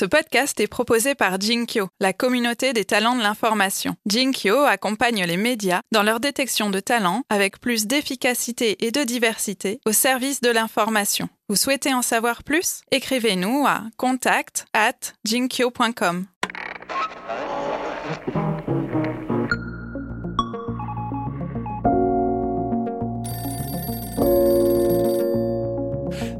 Ce podcast est proposé par Jinkyo, la communauté des talents de l'information. Jinkyo accompagne les médias dans leur détection de talents avec plus d'efficacité et de diversité au service de l'information. Vous souhaitez en savoir plus? Écrivez-nous à contact at jinkyo.com.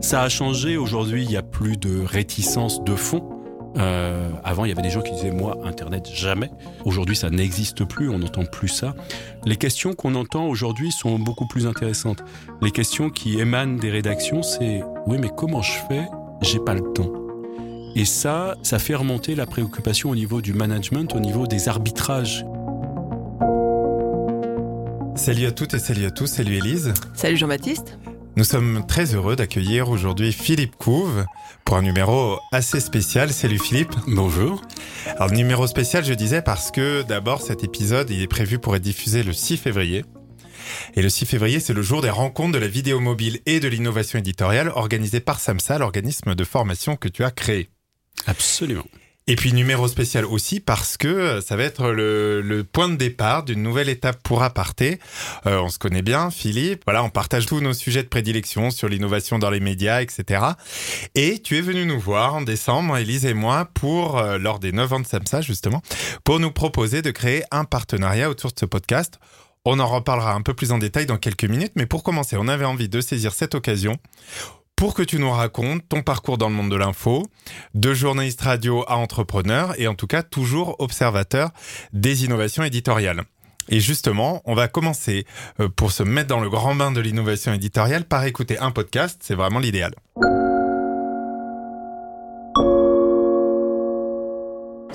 Ça a changé. Aujourd'hui, il n'y a plus de réticence de fond. Euh, avant, il y avait des gens qui disaient moi, Internet, jamais. Aujourd'hui, ça n'existe plus, on n'entend plus ça. Les questions qu'on entend aujourd'hui sont beaucoup plus intéressantes. Les questions qui émanent des rédactions, c'est oui, mais comment je fais? J'ai pas le temps. Et ça, ça fait remonter la préoccupation au niveau du management, au niveau des arbitrages. Salut à toutes et salut à tous, salut Élise. Salut Jean-Baptiste. Nous sommes très heureux d'accueillir aujourd'hui Philippe Couve pour un numéro assez spécial. Salut Philippe. Bonjour. Alors numéro spécial, je disais parce que d'abord cet épisode il est prévu pour être diffusé le 6 février. Et le 6 février, c'est le jour des rencontres de la vidéo mobile et de l'innovation éditoriale organisée par SAMSA, l'organisme de formation que tu as créé. Absolument. Et puis numéro spécial aussi parce que ça va être le, point de départ d'une nouvelle étape pour Aparté. Euh, on se connaît bien, Philippe. Voilà, on partage tous nos sujets de prédilection sur l'innovation dans les médias, etc. Et tu es venu nous voir en décembre, Elise et moi, pour euh, lors des 9 ans de SAMSA justement, pour nous proposer de créer un partenariat autour de ce podcast. On en reparlera un peu plus en détail dans quelques minutes, mais pour commencer, on avait envie de saisir cette occasion pour que tu nous racontes ton parcours dans le monde de l'info, de journaliste radio à entrepreneur et en tout cas toujours observateur des innovations éditoriales. Et justement, on va commencer euh, pour se mettre dans le grand bain de l'innovation éditoriale par écouter un podcast, c'est vraiment l'idéal.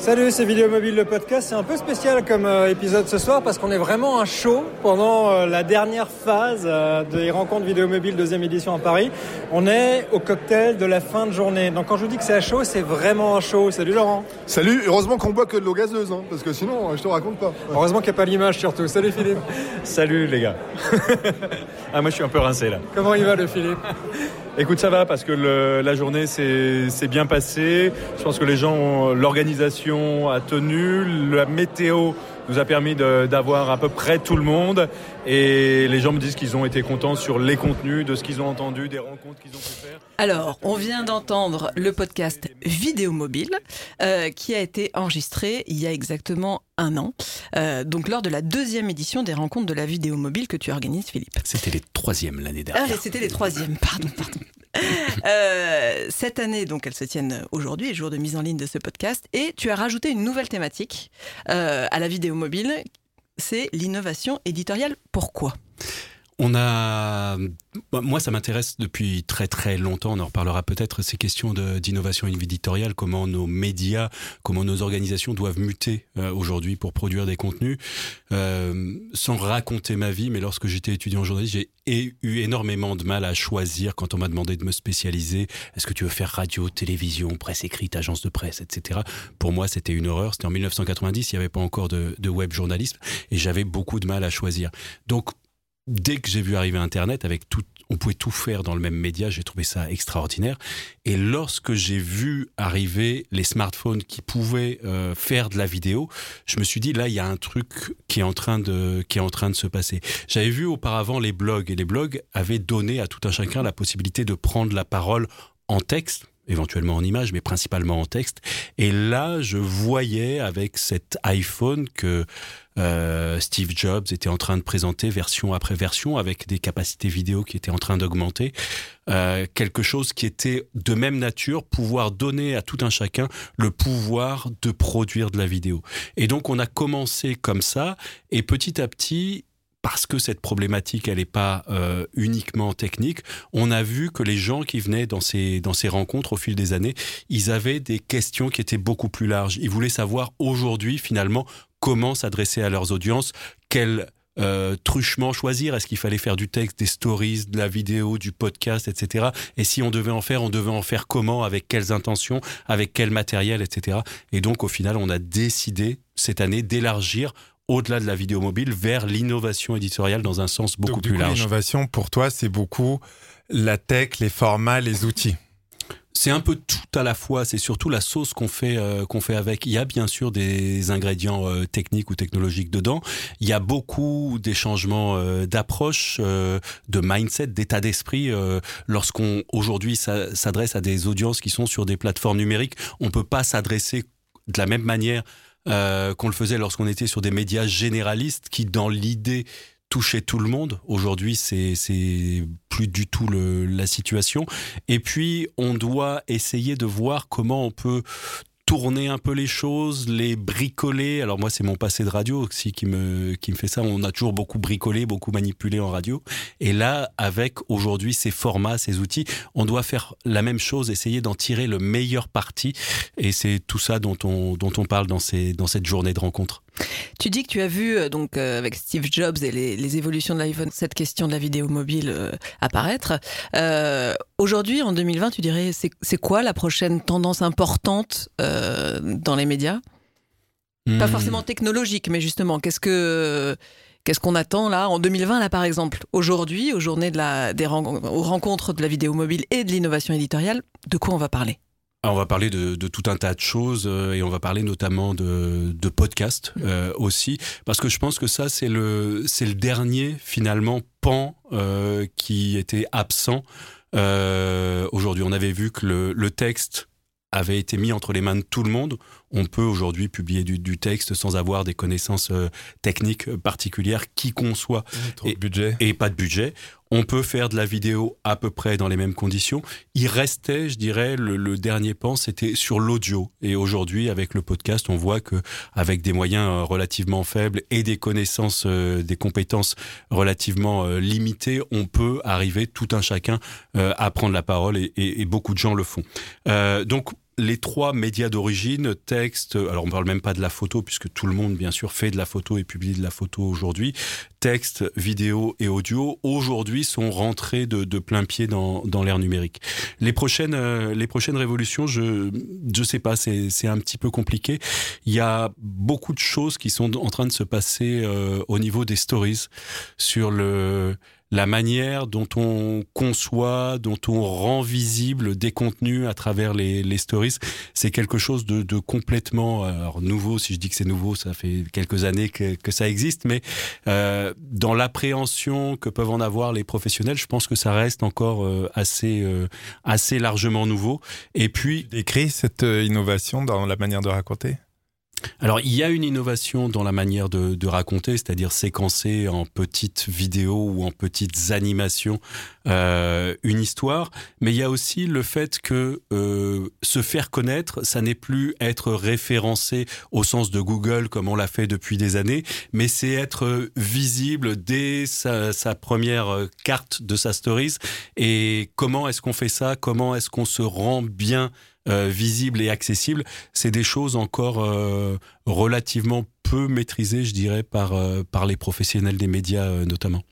Salut, c'est Vidéo Mobile le podcast. C'est un peu spécial comme euh, épisode ce soir parce qu'on est vraiment un show pendant euh, la dernière phase euh, des rencontres Vidéo Mobile deuxième édition à Paris. On est au cocktail de la fin de journée. Donc quand je vous dis que c'est un show, c'est vraiment un show. Salut Laurent. Salut, heureusement qu'on boit que de l'eau gazeuse, hein, parce que sinon je te raconte pas. Heureusement qu'il n'y a pas l'image surtout. Salut Philippe. Salut les gars. ah moi je suis un peu rincé là. Comment il va le Philippe? Écoute, ça va parce que la journée s'est bien passée. Je pense que les gens, l'organisation a tenu, la météo nous a permis d'avoir à peu près tout le monde. Et les gens me disent qu'ils ont été contents sur les contenus, de ce qu'ils ont entendu, des rencontres qu'ils ont pu faire. Alors, on vient d'entendre le podcast Vidéo Mobile, euh, qui a été enregistré il y a exactement un an, euh, donc lors de la deuxième édition des rencontres de la vidéo mobile que tu organises, Philippe. C'était les troisièmes l'année dernière. Ah, c'était les troisièmes, pardon, pardon. Euh, cette année, donc, elles se tiennent aujourd'hui, jour de mise en ligne de ce podcast, et tu as rajouté une nouvelle thématique à la vidéo mobile, c'est l'innovation éditoriale. Pourquoi? On a, bah, moi, ça m'intéresse depuis très très longtemps. On en reparlera peut-être ces questions d'innovation éditoriale, comment nos médias, comment nos organisations doivent muter euh, aujourd'hui pour produire des contenus. Euh, sans raconter ma vie, mais lorsque j'étais étudiant en journalisme, j'ai eu énormément de mal à choisir quand on m'a demandé de me spécialiser. Est-ce que tu veux faire radio, télévision, presse écrite, agence de presse, etc. Pour moi, c'était une horreur. C'était en 1990, il n'y avait pas encore de, de web journalisme et j'avais beaucoup de mal à choisir. Donc dès que j'ai vu arriver Internet, avec tout, on pouvait tout faire dans le même média, j'ai trouvé ça extraordinaire. Et lorsque j'ai vu arriver les smartphones qui pouvaient euh, faire de la vidéo, je me suis dit là, il y a un truc qui est en train de qui est en train de se passer. J'avais vu auparavant les blogs et les blogs avaient donné à tout un chacun la possibilité de prendre la parole en texte éventuellement en image, mais principalement en texte. Et là, je voyais avec cet iPhone que euh, Steve Jobs était en train de présenter version après version avec des capacités vidéo qui étaient en train d'augmenter. Euh, quelque chose qui était de même nature, pouvoir donner à tout un chacun le pouvoir de produire de la vidéo. Et donc on a commencé comme ça, et petit à petit, parce que cette problématique, elle n'est pas euh, uniquement technique, on a vu que les gens qui venaient dans ces, dans ces rencontres au fil des années, ils avaient des questions qui étaient beaucoup plus larges. Ils voulaient savoir aujourd'hui, finalement, comment s'adresser à leurs audiences, quel euh, truchement choisir Est-ce qu'il fallait faire du texte, des stories, de la vidéo, du podcast, etc. Et si on devait en faire, on devait en faire comment, avec quelles intentions, avec quel matériel, etc. Et donc au final, on a décidé cette année d'élargir au-delà de la vidéo mobile vers l'innovation éditoriale dans un sens beaucoup plus large. L'innovation pour toi, c'est beaucoup la tech, les formats, les outils. c'est un peu tout à la fois. C'est surtout la sauce qu'on fait euh, qu'on fait avec. Il y a bien sûr des ingrédients euh, techniques ou technologiques dedans. Il y a beaucoup des changements euh, d'approche, de mindset, d'état d'esprit. Lorsqu'on aujourd'hui s'adresse à des audiences qui sont sur des plateformes numériques, on peut pas s'adresser de la même manière qu'on le faisait lorsqu'on était sur des médias généralistes qui, dans l'idée toucher tout le monde. Aujourd'hui, c'est plus du tout la situation. Et puis, on doit essayer de voir comment on peut tourner un peu les choses, les bricoler. Alors moi, c'est mon passé de radio aussi qui me, qui me fait ça. On a toujours beaucoup bricolé, beaucoup manipulé en radio. Et là, avec aujourd'hui ces formats, ces outils, on doit faire la même chose, essayer d'en tirer le meilleur parti. Et c'est tout ça dont on, dont on parle dans, ces, dans cette journée de rencontre. Tu dis que tu as vu euh, donc euh, avec Steve Jobs et les, évolutions de l'iPhone cette question de la vidéo mobile euh, apparaître. Aujourd'hui, en 2020, tu dirais c'est quoi la prochaine tendance importante dans les médias? Pas hmm. forcément technologique, mais justement, qu'est-ce que Qu'est-ce qu'on attend là? En 2020 là par exemple Aujourd'hui, aux journées de la, des aux rencontres de la vidéo mobile et de l'innovation éditoriale, de quoi on va parler? On va parler de, tout un tas de choses euh, et on va parler notamment de, de podcasts euh, aussi parce que je pense que ça c'est le c'est le dernier finalement pan euh, qui était absent aujourd'hui. On avait vu que le, le texte avait été mis entre les mains de tout le monde. On peut aujourd'hui publier du, texte sans avoir des connaissances euh, techniques particulières, qui qu'on soit, et, budget. et pas de budget. On peut faire de la vidéo à peu près dans les mêmes conditions. Il restait, je dirais, le, dernier pan, c'était sur l'audio. Et aujourd'hui, avec le podcast, on voit que avec des moyens euh, relativement faibles et des connaissances, euh, des compétences relativement limitées, on peut arriver tout un chacun à prendre la parole et, et, beaucoup de gens le font. donc les trois médias d'origine, texte, alors on parle même pas de la photo puisque tout le monde bien sûr fait de la photo et publie de la photo aujourd'hui, texte, vidéo et audio, aujourd'hui sont rentrés de, plein pied dans, l'ère numérique. Les prochaines, euh, les prochaines révolutions, je je sais pas, c'est un petit peu compliqué. Il y a beaucoup de choses qui sont en train de se passer euh, au niveau des stories sur le la manière dont on conçoit, dont on rend visible des contenus à travers les, les stories, c'est quelque chose de, de, complètement alors, nouveau. Si je dis que c'est nouveau, ça fait quelques années que, que ça existe, mais euh, dans l'appréhension que peuvent en avoir les professionnels, je pense que ça reste encore euh, assez, euh, assez largement nouveau. Et puis, décrit cette euh, innovation dans la manière de raconter? Alors, il y a une innovation dans la manière de, de raconter, c'est-à-dire séquencer en petites vidéos ou en petites animations euh, une histoire, mais il y a aussi le fait que euh, se faire connaître, ça n'est plus être référencé au sens de Google comme on l'a fait depuis des années, mais c'est être visible dès sa, sa, première carte de sa stories. Et comment est-ce qu'on fait ça? Comment est-ce qu'on se rend bien euh, visible et accessible, c'est des choses encore euh, relativement peu maîtrisées, je dirais, par, euh, par les professionnels des médias notamment.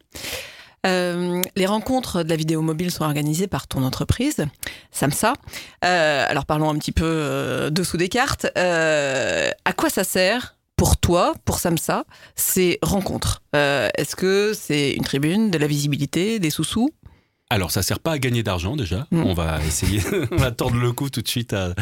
les rencontres de la vidéo mobile sont organisées par ton entreprise, Samsa. alors parlons un petit peu dessous des cartes. à quoi ça sert pour toi, pour Samsa, ces rencontres? Est-ce que c'est une tribune, de la visibilité, des sous-sous? Alors, ça sert pas à gagner d'argent déjà. On va essayer, on va tordre le coup tout de suite à,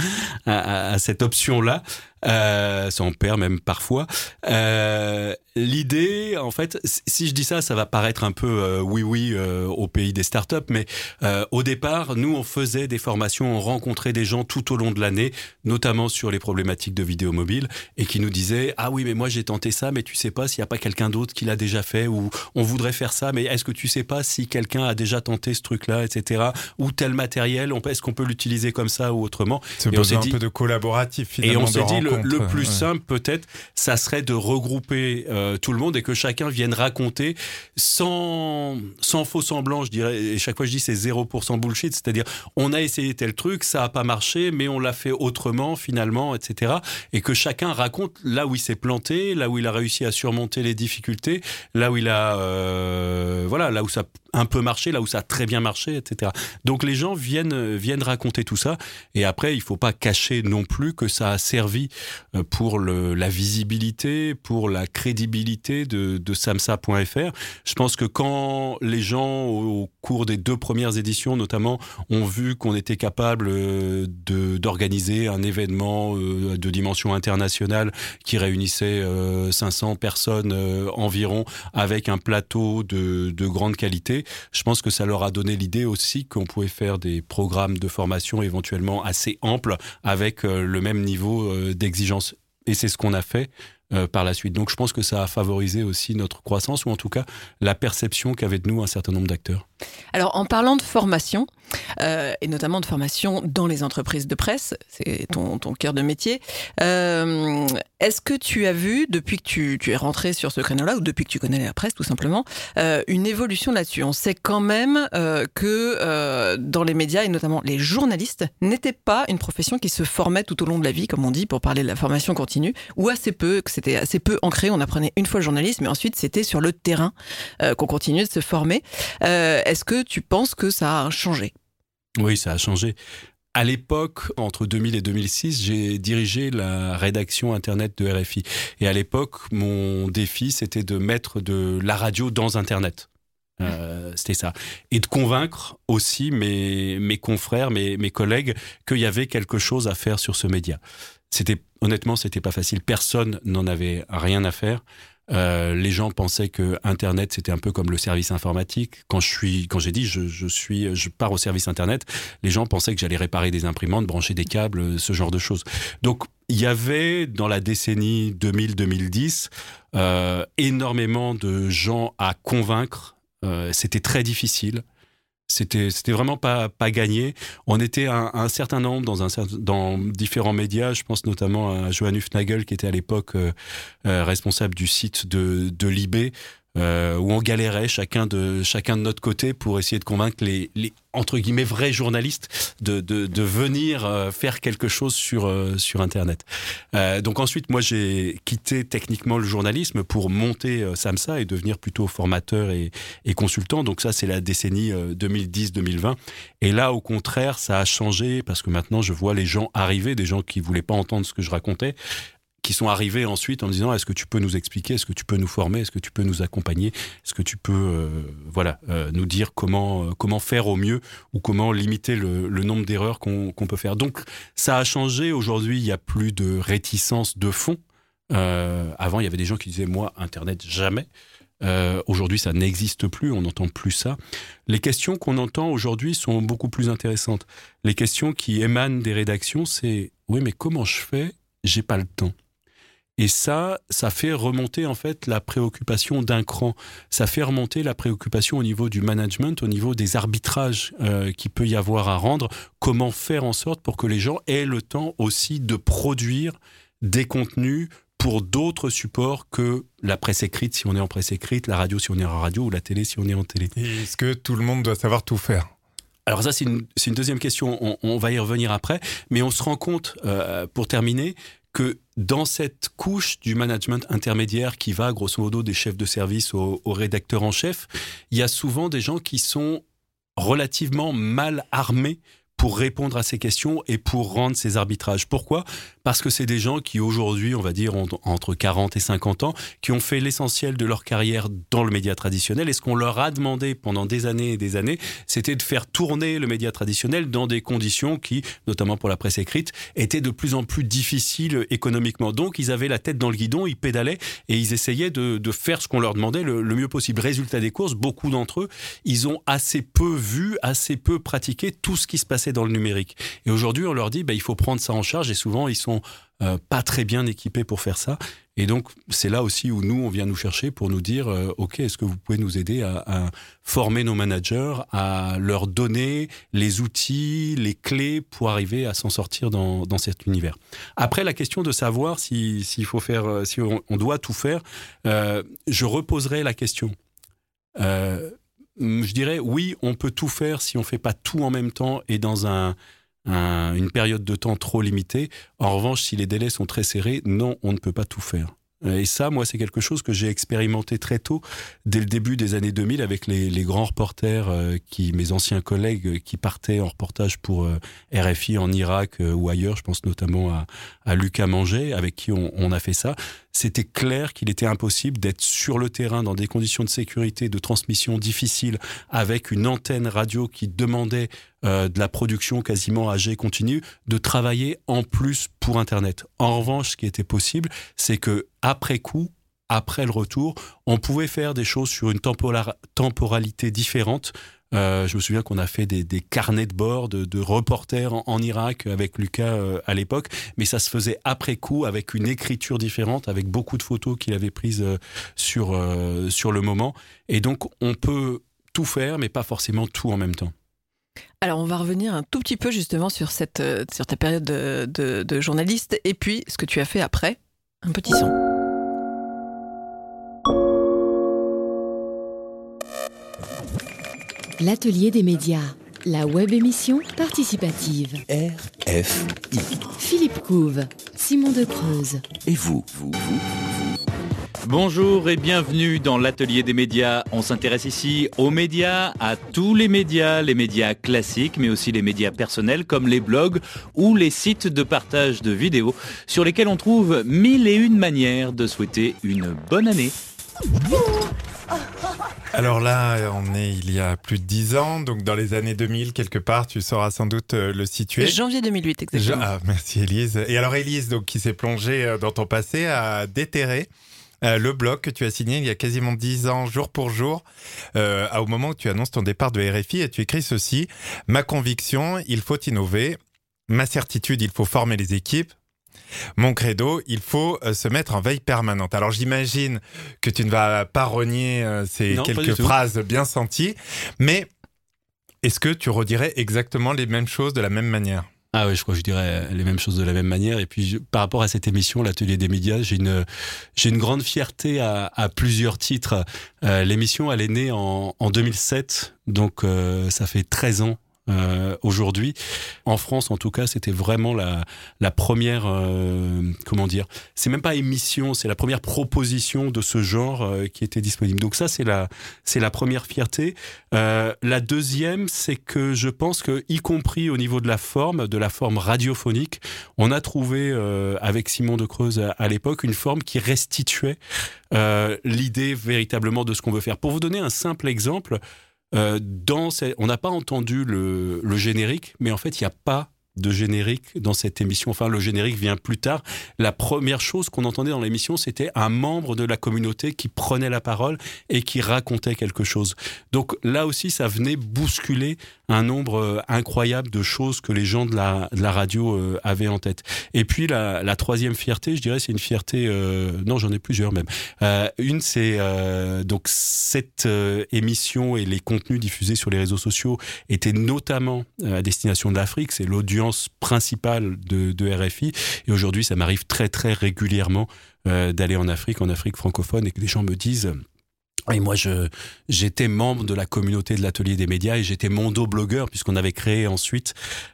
à, à cette option-là. Euh, ça en perd même parfois. Euh, L'idée, en fait, si je dis ça, ça va paraître un peu euh, oui oui euh, au pays des startups, mais euh, au départ, nous on faisait des formations, on rencontrait des gens tout au long de l'année, notamment sur les problématiques de vidéo mobile, et qui nous disaient ah oui mais moi j'ai tenté ça, mais tu sais pas s'il y a pas quelqu'un d'autre qui l'a déjà fait, ou on voudrait faire ça, mais est-ce que tu sais pas si quelqu'un a déjà tenté ce truc-là, etc. Ou tel matériel, est-ce qu'on peut l'utiliser comme ça ou autrement? C'est besoin un peu de collaboratif finalement. Et on s'est dit le, plus simple peut-être, ça serait de regrouper euh, tout le monde et que chacun vienne raconter sans, sans faux semblant, je dirais. Et chaque fois je dis c'est 0% bullshit, c'est-à-dire on a essayé tel truc, ça a pas marché, mais on l'a fait autrement finalement, etc. Et que chacun raconte là où il s'est planté, là où il a réussi à surmonter les difficultés, là où il a, euh, voilà, là où ça un peu marché, là où ça a très bien marché, etc. Donc les gens viennent, viennent raconter tout ça. Et après, il faut pas cacher non plus que ça a servi euh, pour le, la visibilité, pour la crédibilité de, de samsa.fr. Je pense que quand les gens, au, cours des deux premières éditions notamment, ont vu qu'on était capable euh, d'organiser un événement euh, de dimension internationale qui réunissait 500 personnes environ avec un plateau de, de grande qualité, je pense que ça leur a donné l'idée aussi qu'on pouvait faire des programmes de formation éventuellement assez amples avec le même niveau d'exigence. Et c'est ce qu'on a fait euh, par la suite. Donc je pense que ça a favorisé aussi notre croissance, ou en tout cas la perception qu'avaient de nous un certain nombre d'acteurs. Alors en parlant de formation, euh, et notamment de formation dans les entreprises de presse, c'est ton, ton cœur de métier, euh, est-ce que tu as vu, depuis que tu, tu es rentré sur ce créneau-là, ou depuis que tu connais la presse tout simplement, euh, une évolution là-dessus? On sait quand même euh, que euh, dans les médias, et notamment les journalistes, n'était pas une profession qui se formait tout au long de la vie, comme on dit, pour parler de la formation continue, ou assez peu, que c'était assez peu ancré, on apprenait une fois le journalisme, mais ensuite c'était sur le terrain qu'on continuait de se former. Est-ce que tu penses que ça a changé? Oui, ça a changé. À l'époque, entre 2000 et 2006, j'ai dirigé la rédaction Internet de RFI. Et à l'époque, mon défi, c'était de mettre de la radio dans Internet. Euh, c'était ça. Et de convaincre aussi mes, mes confrères, mes, mes collègues, qu'il y avait quelque chose à faire sur ce média. C'était honnêtement, c'était pas facile. Personne n'en avait rien à faire. Euh, les gens pensaient que Internet c'était un peu comme le service informatique. Quand je suis, quand j'ai dit je, suis, je pars au service Internet, les gens pensaient que j'allais réparer des imprimantes, brancher des câbles, ce genre de choses. Donc il y avait dans la décennie 2000-2010 euh, énormément de gens à convaincre. Euh, c'était très difficile. C'était c'était vraiment pas pas gagné. On était un, un certain nombre dans un dans différents médias. Je pense notamment à Johan Hufnagel qui était à l'époque euh, euh, responsable du site de de Libé euh, où on galérait chacun de chacun de notre côté pour essayer de convaincre les, entre guillemets vrais journalistes de, de, venir euh, faire quelque chose sur euh, sur internet. Donc ensuite moi j'ai quitté techniquement le journalisme pour monter Samsa et devenir plutôt formateur et, et consultant. Donc ça c'est la décennie 2010-2020 et là au contraire ça a changé parce que maintenant je vois les gens arriver des gens qui voulaient pas entendre ce que je racontais qui sont arrivés ensuite en me disant est-ce que tu peux nous expliquer, est-ce que tu peux nous former, est-ce que tu peux nous accompagner, est-ce que tu peux euh, voilà euh, nous dire comment euh, comment faire au mieux ou comment limiter le, nombre d'erreurs qu'on qu peut faire. Donc ça a changé. Aujourd'hui, il y a plus de réticence de fond. Avant, il y avait des gens qui disaient moi Internet jamais. Aujourd'hui, ça n'existe plus, on n'entend plus ça. Les questions qu'on entend aujourd'hui sont beaucoup plus intéressantes. Les questions qui émanent des rédactions, c'est oui, mais comment je fais? J'ai pas le temps. Et ça, ça fait remonter en fait la préoccupation d'un cran. Ça fait remonter la préoccupation au niveau du management, au niveau des arbitrages euh, qu'il peut y avoir à rendre. Comment faire en sorte pour que les gens aient le temps aussi de produire des contenus pour d'autres supports que la presse écrite si on est en presse écrite, la radio si on est en radio ou la télé si on est en télé. Est-ce que tout le monde doit savoir tout faire? Alors ça, c'est une, une, deuxième question, on, on, va y revenir après, mais on se rend compte, euh, pour terminer, que dans cette couche du management intermédiaire qui va grosso modo des chefs de service aux, rédacteurs en chef, il y a souvent des gens qui sont relativement mal armés pour répondre à ces questions et pour rendre ces arbitrages. Pourquoi? Parce que c'est des gens qui aujourd'hui, on va dire ont entre 40 et 50 ans, qui ont fait l'essentiel de leur carrière dans le média traditionnel. Et ce qu'on leur a demandé pendant des années et des années, c'était de faire tourner le média traditionnel dans des conditions qui, notamment pour la presse écrite, étaient de plus en plus difficiles économiquement. Donc ils avaient la tête dans le guidon, ils pédalaient et ils essayaient de, faire ce qu'on leur demandait le, le mieux possible. Résultat des courses, beaucoup d'entre eux, ils ont assez peu vu, assez peu pratiqué tout ce qui se passait dans le numérique. Et aujourd'hui, on leur dit, bah, il faut prendre ça en charge et souvent, ils sont euh, pas très bien équipés pour faire ça. Et donc, c'est là aussi où nous, on vient nous chercher pour nous dire, euh, OK, est-ce que vous pouvez nous aider à, former nos managers, à leur donner les outils, les clés pour arriver à s'en sortir dans, dans, cet univers. Après, la question de savoir s'il si, faut faire, euh, si on, doit tout faire, je reposerai la question. Je dirais oui, on peut tout faire si on fait pas tout en même temps et dans un, un, une période de temps trop limitée. En revanche, si les délais sont très serrés, non, on ne peut pas tout faire. Et ça, moi, c'est quelque chose que j'ai expérimenté très tôt, dès le début des années 2000, avec les, grands reporters, euh, qui, mes anciens collègues, euh, qui partaient en reportage pour euh, RFI en Irak ou ailleurs. Je pense notamment à, Lucas Manger, avec qui on a fait ça. C'était clair qu'il était impossible d'être sur le terrain dans des conditions de sécurité, de transmission difficiles, avec une antenne radio qui demandait euh, de la production quasiment à jet continu, de travailler en plus pour Internet. En revanche, ce qui était possible, c'est que après coup, après le retour, on pouvait faire des choses sur une temporalité différente. Euh, je me souviens qu'on a fait des, carnets de bord de, reporters en, en, Irak avec Lucas euh, à l'époque, mais ça se faisait après coup avec une écriture différente, avec beaucoup de photos qu'il avait prises euh, sur, sur le moment. Et donc on peut tout faire, mais pas forcément tout en même temps. Alors on va revenir un tout petit peu justement sur, cette, sur ta période de, de, de journaliste et puis ce que tu as fait après. Un petit son. L'atelier des médias, la web émission participative. RFI. Philippe Couve, Simon de Creuse. Et vous, vous, vous, vous Bonjour et bienvenue dans l'atelier des médias. On s'intéresse ici aux médias, à tous les médias, les médias classiques, mais aussi les médias personnels comme les blogs ou les sites de partage de vidéos sur lesquels on trouve mille et une manières de souhaiter une bonne année. Alors là, on est il y a plus de 10 ans, donc dans les années 2000, quelque part, tu sauras sans doute euh, le situer. Janvier 2008, exactement. Ah, merci Elise. Et alors Elise, donc, qui s'est plongée euh, dans ton passé, a déterré euh, le blog que tu as signé il y a quasiment 10 ans, jour pour jour, euh, au moment où tu annonces ton départ de RFI, et tu écris ceci, Ma conviction, il faut innover. Ma certitude, il faut former les équipes. Mon credo, il faut euh, se mettre en veille permanente. Alors j'imagine que tu ne vas pas renier euh, ces Non, quelques phrases bien senties, mais est-ce que tu redirais exactement les mêmes choses de la même manière? Ah oui, je crois que je dirais les mêmes choses de la même manière. Et puis, je- par rapport à cette émission, l'atelier des médias, j'ai une, j'ai une grande fierté à, à plusieurs titres. Euh, L'émission, elle est née en, en 2007, donc euh, ça fait 13 ans. Euh, aujourd'hui, en France en tout cas, c'était vraiment la, la première, euh, comment dire, c'est même pas émission, c'est la première proposition de ce genre euh, qui était disponible. Donc ça, c'est la, c'est la première fierté. Euh, la deuxième, c'est que je pense que, y compris au niveau de la forme, de la forme radiophonique, on a trouvé euh, avec Simon de Creuse à, à l'époque une forme qui restituait l'idée véritablement de ce qu'on veut faire. Pour vous donner un simple exemple, euh, dans on n'a pas entendu le, le générique, mais en fait, il n'y a pas de générique dans cette émission. Enfin, le générique vient plus tard. La première chose qu'on entendait dans l'émission, c'était un membre de la communauté qui prenait la parole et qui racontait quelque chose. Donc là aussi, ça venait bousculer un nombre euh, incroyable de choses que les gens de la, de la radio euh, avaient en tête. Et puis la, la troisième fierté, je dirais, c'est une fierté. euh, non, j'en ai plusieurs même. Une, c'est donc cette émission et les contenus diffusés sur les réseaux sociaux étaient notamment à destination de l'Afrique. C'est l'audience principale de, de RFI. Et aujourd'hui, ça m'arrive très très régulièrement euh, d'aller en Afrique, en Afrique francophone, et que des gens me disent. Et moi, je, j'étais membre de la communauté de l'atelier des médias et j'étais mondo-blogueur puisqu'on avait créé ensuite,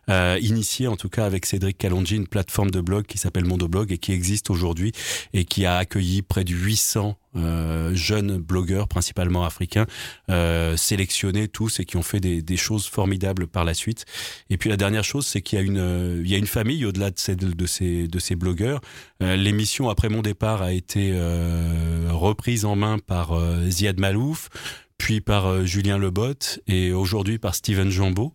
euh, initié en tout cas avec Cédric Calongi, une plateforme de blog qui s'appelle Mondoblog et qui existe aujourd'hui et qui a accueilli près de 800 euh, jeunes blogueurs, principalement africains, euh, sélectionnés tous et qui ont fait des, choses formidables par la suite. Et puis la dernière chose, c'est qu'il y a une, euh, famille au-delà de ces, blogueurs. L'émission après mon départ a été reprise en main par Ziad Malouf, puis par euh, Julien Lebotte et aujourd'hui par Steven Jambeau,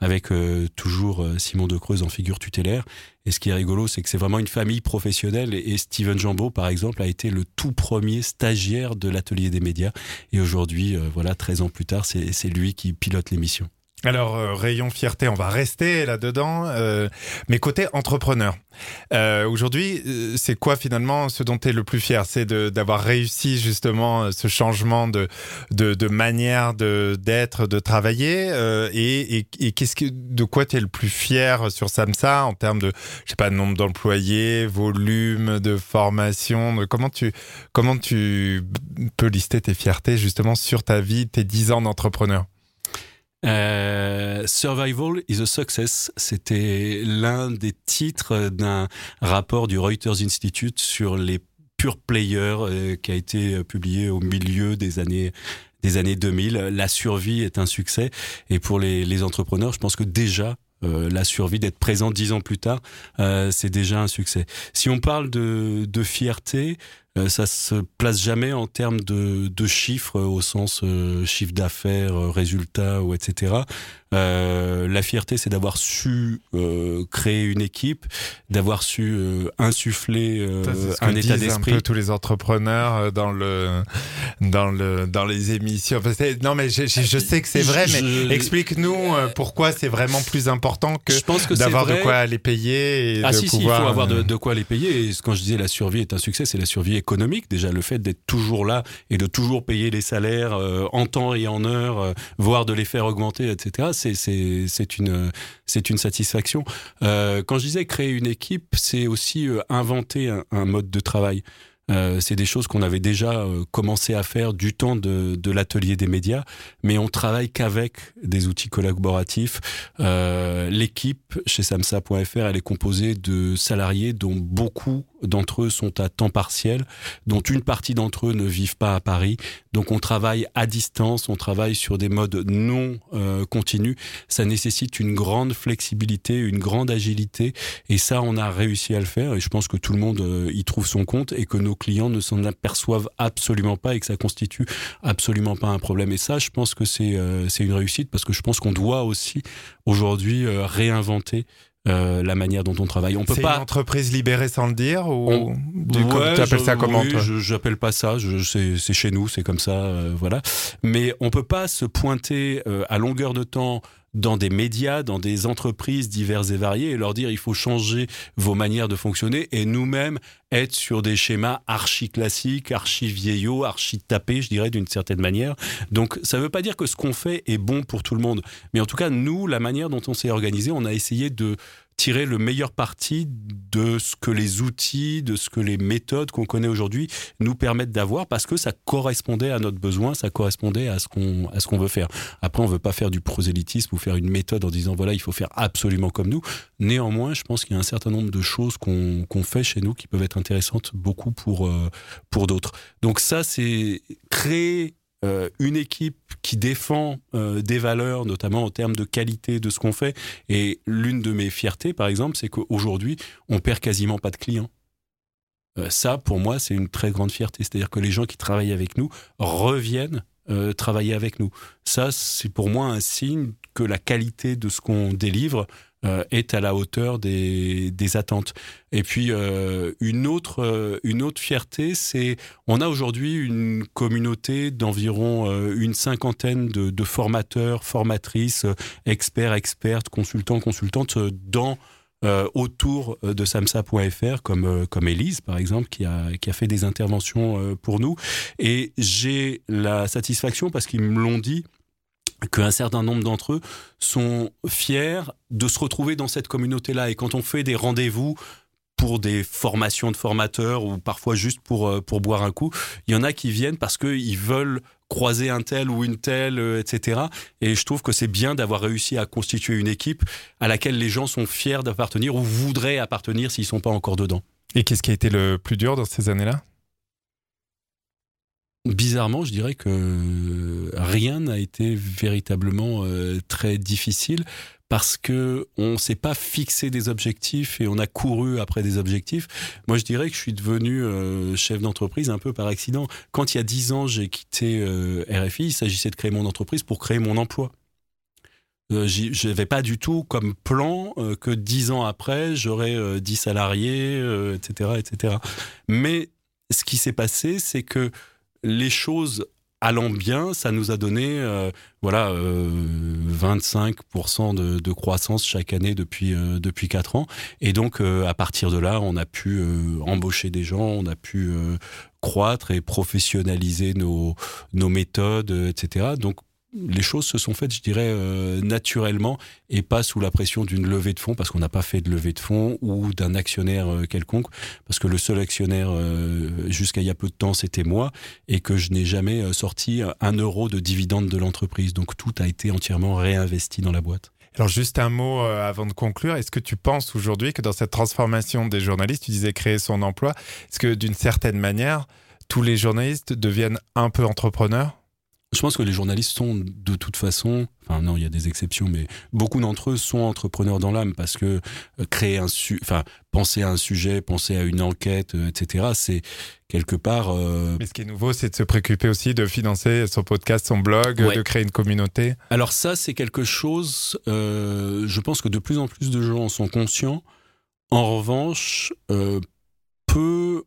avec euh, toujours euh, Simon de Creuse en figure tutélaire. Et ce qui est rigolo, c'est que c'est vraiment une famille professionnelle. Et, Steven Jambeau, par exemple, a été le tout premier stagiaire de l'atelier des médias. Et aujourd'hui, voilà, 13 ans plus tard, c'est lui qui pilote l'émission. Alors, euh, rayon fierté, on va rester là-dedans. Euh, mais côté entrepreneur, euh, aujourd'hui, euh, c'est quoi finalement ce dont tu es le plus fier? C'est d'avoir réussi justement euh, ce changement de, de, de manière d'être, de, travailler. euh, et et, et qu'est-ce que, de quoi tu es le plus fier sur Samsa en termes de, je sais pas, nombre d'employés, volume de formation de, Comment tu comment tu peux lister tes fiertés justement sur ta vie, tes 10 ans d'entrepreneur? Euh, Survival is a Success, c'était l'un des titres d'un rapport du Reuters Institute sur les Pure Player qui a été publié au milieu des années des années 2000. La survie est un succès et pour les, les entrepreneurs, je pense que déjà la survie d'être présent dix ans plus tard, c'est déjà un succès. Si on parle de, de fierté, euh, ça se place jamais en termes de, de chiffres au sens euh, chiffre d'affaires, euh, résultats ou etc. Euh, la fierté, c'est d'avoir su euh, créer une équipe, d'avoir su euh, insuffler un état d'esprit. un peu tous les entrepreneurs dans le dans le dans les émissions. non, mais je, je, sais que c'est vrai, mais explique-nous pourquoi c'est vraiment plus important que, d'avoir de quoi les payer. Et ah de si, pouvoir... si, il faut avoir de, de, quoi les payer. Et quand je disais la survie est un succès, c'est la survie économique. Déjà, le fait d'être toujours là et de toujours payer les salaires en temps et en heure, voire de les faire augmenter, etc c'est une, une satisfaction. Euh, quand je disais créer une équipe, c'est aussi euh, inventer un, mode de travail. Euh, c'est des choses qu'on avait déjà euh, commencé à faire du temps de, de l'atelier des médias, mais on travaille qu'avec des outils collaboratifs. Euh, L'équipe chez samsa.fr, elle est composée de salariés dont beaucoup d'entre eux sont à temps partiel, dont une partie d'entre eux ne vivent pas à Paris. Donc on travaille à distance, on travaille sur des modes non euh, continus. Ça nécessite une grande flexibilité, une grande agilité, et ça on a réussi à le faire. Et je pense que tout le monde euh, y trouve son compte et que nos clients ne s'en aperçoivent absolument pas et que ça constitue absolument pas un problème. Et ça, je pense que c'est euh, une réussite parce que je pense qu'on doit aussi aujourd'hui euh, réinventer euh, la manière dont on travaille. On peut pas. une entreprise libérée sans le dire ou du ouais, tu appelles ça comment oui, je j'appelle pas ça. C'est chez nous, c'est comme ça, euh, voilà. Mais on peut pas se pointer euh, à longueur de temps dans des médias, dans des entreprises diverses et variées et leur dire il faut changer vos manières de fonctionner et nous-mêmes être sur des schémas archi classiques, archi vieillots, archi tapés, je dirais d'une certaine manière. Donc ça ne veut pas dire que ce qu'on fait est bon pour tout le monde, mais en tout cas nous, la manière dont on s'est organisé, on a essayé de tirer le meilleur parti de ce que les outils, de ce que les méthodes qu'on connaît aujourd'hui nous permettent d'avoir parce que ça correspondait à notre besoin, ça correspondait à ce qu'on à ce qu'on veut faire. Après, on veut pas faire du prosélytisme ou faire une méthode en disant voilà, il faut faire absolument comme nous. Néanmoins, je pense qu'il y a un certain nombre de choses qu'on qu'on fait chez nous qui peuvent être intéressantes beaucoup pour euh, pour d'autres. Donc ça, c'est créer euh, une équipe qui défend euh, des valeurs, notamment en termes de qualité de ce qu'on fait. Et l'une de mes fiertés, par exemple, c'est qu'aujourd'hui, on perd quasiment pas de clients. Euh, ça, pour moi, c'est une très grande fierté. C'est-à-dire que les gens qui travaillent avec nous reviennent travailler avec nous. Ça, c'est pour moi un signe que la qualité de ce qu'on délivre est à la hauteur des, attentes. Et puis euh, une autre euh, une autre fierté, c'est on a aujourd'hui une communauté d'environ une cinquantaine de, formateurs, formatrices, experts, expertes, consultants, consultantes dans euh, autour de samsa.fr, comme, comme Elise, par exemple, qui a, qui a fait des interventions pour nous. Et j'ai la satisfaction, parce qu'ils me l'ont dit, qu'un certain nombre d'entre eux sont fiers de se retrouver dans cette communauté-là. Et quand on fait des rendez-vous pour des formations de formateurs ou parfois juste pour, euh, pour boire un coup, il y en a qui viennent parce qu'ils veulent croiser un tel ou une telle, euh, etc. Et je trouve que c'est bien d'avoir réussi à constituer une équipe à laquelle les gens sont fiers d'appartenir ou voudraient appartenir s'ils ne sont pas encore dedans. Et qu'est-ce qui a été le plus dur dans ces années-là? Bizarrement, je dirais que rien n'a été véritablement euh, très difficile parce que on s'est pas fixé des objectifs et on a couru après des objectifs. Moi, je dirais que je suis devenu euh, chef d'entreprise un peu par accident. Quand il y a dix ans, j'ai quitté euh, RFI, il s'agissait de créer mon entreprise pour créer mon emploi. je n'avais pas du tout comme plan que dix ans après, j'aurais dix salariés, etc., etc. Mais ce qui s'est passé, c'est que les choses allant bien, ça nous a donné euh, voilà 25% euh, de, croissance chaque année depuis euh, depuis quatre ans. Et donc à partir de là, on a pu embaucher des gens, on a pu croître et professionnaliser nos nos méthodes, etc. Donc les choses se sont faites, je dirais, euh, naturellement et pas sous la pression d'une levée de fonds, parce qu'on n'a pas fait de levée de fonds ou d'un actionnaire euh, quelconque, parce que le seul actionnaire euh, jusqu'à il y a peu de temps, c'était moi, et que je n'ai jamais sorti un euro de dividende de l'entreprise. Donc tout a été entièrement réinvesti dans la boîte. Alors juste un mot avant de conclure, est-ce que tu penses aujourd'hui que dans cette transformation des journalistes, tu disais créer son emploi, est-ce que d'une certaine manière, tous les journalistes deviennent un peu entrepreneurs? Je pense que les journalistes sont de toute façon, enfin non, il y a des exceptions, mais beaucoup d'entre eux sont entrepreneurs dans l'âme parce que euh, créer un su, enfin penser à un sujet, penser à une enquête, euh, etc. C'est quelque part. euh, Mais ce qui est nouveau, c'est de se préoccuper aussi de financer son podcast, son blog, Ouais. de créer une communauté. Alors ça, c'est quelque chose. euh, je pense que de plus en plus de gens en sont conscients. En revanche, euh, peu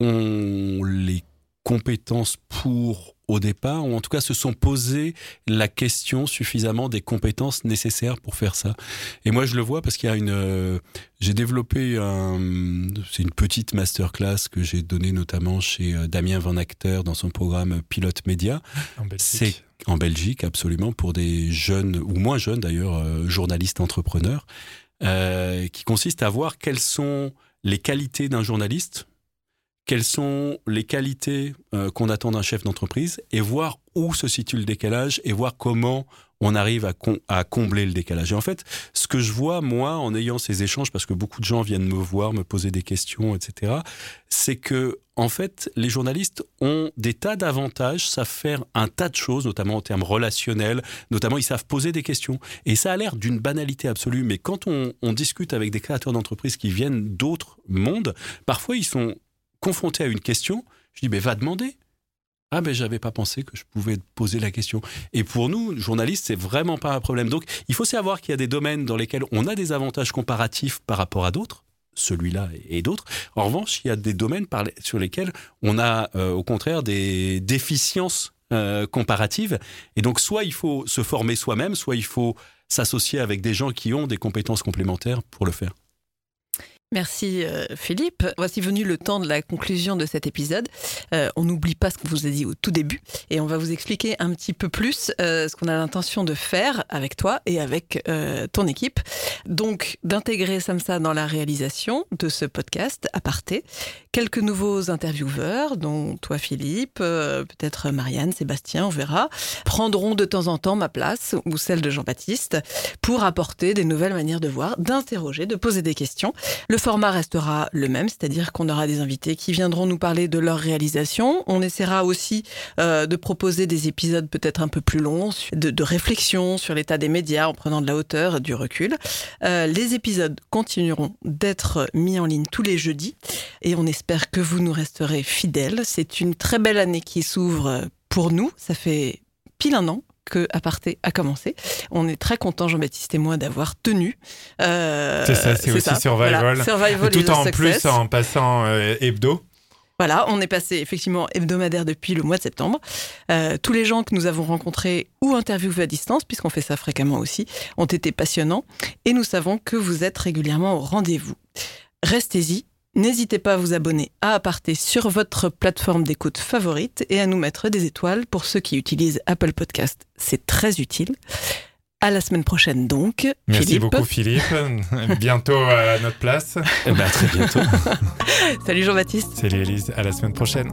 ont les compétences pour au départ, ou en tout cas se sont posé la question suffisamment des compétences nécessaires pour faire ça. Et moi, je le vois parce qu'il y a une. euh, j'ai développé un. C'est une petite masterclass que j'ai donnée notamment chez euh, Damien Van Acter dans son programme Pilote Média. En Belgique. C'est en Belgique, absolument, pour des jeunes, ou moins jeunes d'ailleurs, euh, journalistes entrepreneurs, euh, qui consiste à voir quelles sont les qualités d'un journaliste, quelles sont les qualités euh, qu'on attend d'un chef d'entreprise, et voir où se situe le décalage, et voir comment on arrive à, com- à combler le décalage. Et en fait, ce que je vois, moi, en ayant ces échanges, parce que beaucoup de gens viennent me voir, me poser des questions, etc., c'est que, en fait, les journalistes ont des tas d'avantages, savent faire un tas de choses, notamment en termes relationnels, notamment ils savent poser des questions. Et ça a l'air d'une banalité absolue, mais quand on, on discute avec des créateurs d'entreprises qui viennent d'autres mondes, parfois ils sont confrontés à une question, je dis, mais va demander. Ah ben j'avais pas pensé que je pouvais poser la question. Et pour nous, journalistes, c'est vraiment pas un problème. Donc il faut savoir qu'il y a des domaines dans lesquels on a des avantages comparatifs par rapport à d'autres, celui-là et d'autres. En revanche, il y a des domaines sur lesquels on a euh, au contraire des déficiences euh, comparatives. Et donc soit il faut se former soi-même, soit il faut s'associer avec des gens qui ont des compétences complémentaires pour le faire. Merci euh, Philippe. Voici venu le temps de la conclusion de cet épisode. Euh, on n'oublie pas ce qu'on vous a dit au tout début et on va vous expliquer un petit peu plus euh, ce qu'on a l'intention de faire avec toi et avec euh, ton équipe. Donc d'intégrer Samsa dans la réalisation de ce podcast à. Quelques nouveaux intervieweurs, dont toi Philippe, euh, peut-être Marianne, Sébastien, on verra, prendront de temps en temps ma place ou celle de Jean-Baptiste pour apporter des nouvelles manières de voir, d'interroger, de poser des questions. Format restera le même, c'est-à-dire qu'on aura des invités qui viendront nous parler de leur réalisation. On essaiera aussi euh, de proposer des épisodes peut-être un peu plus longs, de, de réflexion sur l'état des médias en prenant de la hauteur et du recul. Euh, les épisodes continueront d'être mis en ligne tous les jeudis et on espère que vous nous resterez fidèles. C'est une très belle année qui s'ouvre pour nous. Ça fait pile un an que Aparté a commencé. On est très content, Jean-Baptiste et moi, d'avoir tenu. Euh, c'est ça, c'est aussi ça. Survival. Voilà, Survival Tout en success. plus en passant euh, hebdo. Voilà, on est passé effectivement hebdomadaire depuis le mois de septembre. Euh, tous les gens que nous avons rencontrés ou interviewés à distance, puisqu'on fait ça fréquemment aussi, ont été passionnants et nous savons que vous êtes régulièrement au rendez-vous. Restez-y. N'hésitez pas à vous abonner à Aparté sur votre plateforme d'écoute favorite et à nous mettre des étoiles pour ceux qui utilisent Apple Podcast. C'est très utile. À la semaine prochaine donc. Merci Philippe. beaucoup Philippe. Bientôt à notre place. Eh ben, à très bientôt. Salut Jean-Baptiste. Salut Elise, à la semaine prochaine.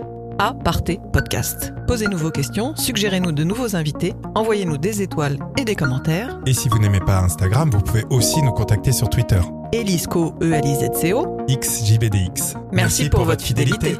A, Parté, podcast. Posez-nous vos questions, suggérez-nous de nouveaux invités, envoyez-nous des étoiles et des commentaires. Et si vous n'aimez pas Instagram, vous pouvez aussi nous contacter sur Twitter. Elisco, E-L-I-Z-C-O. XJBDX. Merci, pour, votre fidélité.